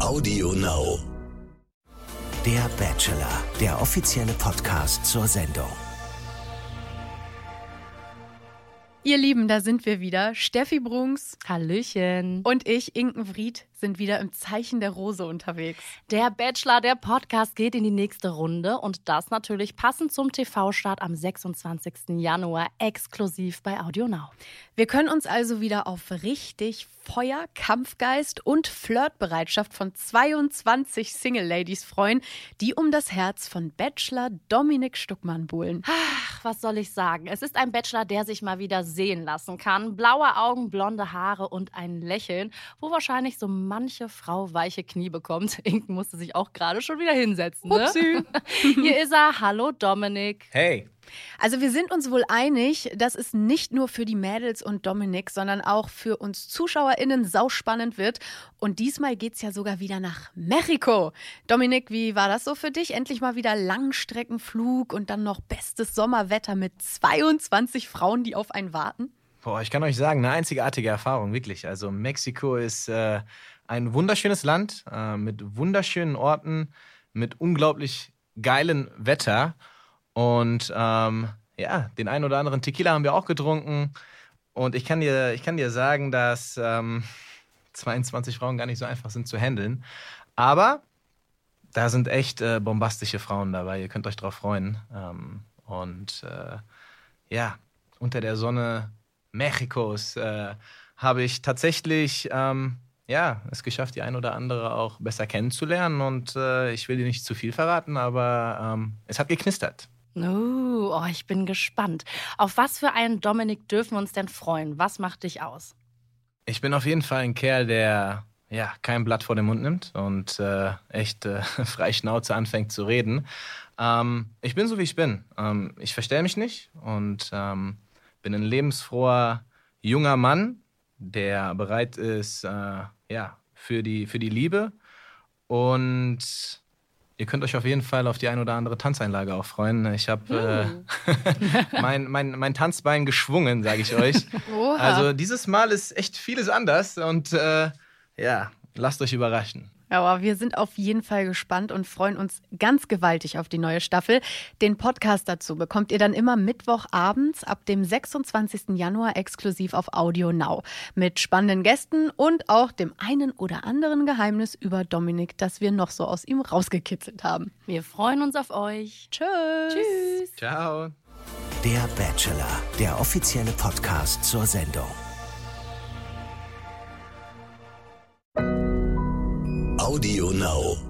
Audio Now. Der Bachelor, der offizielle Podcast zur Sendung. Ihr Lieben, da sind wir wieder. Steffi Brunks Hallöchen. und ich, Inken Vried, sind wieder im Zeichen der Rose unterwegs. Der Bachelor, der Podcast geht in die nächste Runde und das natürlich passend zum TV-Start am 26. Januar exklusiv bei Audio Now. Wir können uns also wieder auf richtig Feuer, Kampfgeist und Flirtbereitschaft von 22 Single-Ladies freuen, die um das Herz von Bachelor Dominik Stuckmann buhlen. Ach, was soll ich sagen? Es ist ein Bachelor, der sich mal wieder sehen lassen kann. Blaue Augen, blonde Haare und ein Lächeln, wo wahrscheinlich so manche Frau weiche Knie bekommt. Inken musste sich auch gerade schon wieder hinsetzen. Ne? Hier ist er. Hallo Dominik. Hey, Also wir sind uns wohl einig, dass es nicht nur für die Mädels und Dominik, sondern auch für uns ZuschauerInnen sauspannend wird. Und diesmal geht's ja sogar wieder nach Mexiko. Dominik, wie war das so für dich? Endlich mal wieder Langstreckenflug und dann noch bestes Sommerwetter mit 22 Frauen, die auf einen warten? boah, ich kann euch sagen, eine einzigartige Erfahrung, wirklich. Also Mexiko ist äh, ein wunderschönes Land äh, mit wunderschönen Orten, mit unglaublich geilem Wetter. Und ähm, ja, den einen oder anderen Tequila haben wir auch getrunken. Und ich kann dir, ich kann dir sagen, dass ähm, 22 Frauen gar nicht so einfach sind zu handeln. Aber da sind echt äh, bombastische Frauen dabei. Ihr könnt euch drauf freuen. Ähm, und äh, ja, unter der Sonne Mexikos äh, habe ich tatsächlich ähm, ja, es geschafft, die ein oder andere auch besser kennenzulernen. Und äh, ich will dir nicht zu viel verraten, aber ähm, es hat geknistert. Uh, oh, ich bin gespannt. Auf was für einen Dominik dürfen wir uns denn freuen? Was macht dich aus? Ich bin auf jeden Fall ein Kerl, der ja kein Blatt vor den Mund nimmt und äh, echt äh, frei Schnauze anfängt zu reden. Ähm, ich bin so, wie ich bin. Ähm, ich verstelle mich nicht und ähm, bin ein lebensfroher junger Mann, der bereit ist, äh, ja, für die, für die Liebe. Und ihr könnt euch auf jeden Fall auf die ein oder andere Tanzeinlage auch freuen. Ich habe äh, mein, mein, mein Tanzbein geschwungen, sage ich euch. Oha. Also dieses Mal ist echt vieles anders und äh, ja, lasst euch überraschen. Ja, aber wir sind auf jeden Fall gespannt und freuen uns ganz gewaltig auf die neue Staffel. Den Podcast dazu bekommt ihr dann immer Mittwochabends ab dem 26. Januar exklusiv auf Audio Now. Mit spannenden Gästen und auch dem einen oder anderen Geheimnis über Dominik, das wir noch so aus ihm rausgekitzelt haben. Wir freuen uns auf euch. Tschüss. Tschüss. Ciao. Der Bachelor, der offizielle Podcast zur Sendung. Audio Now.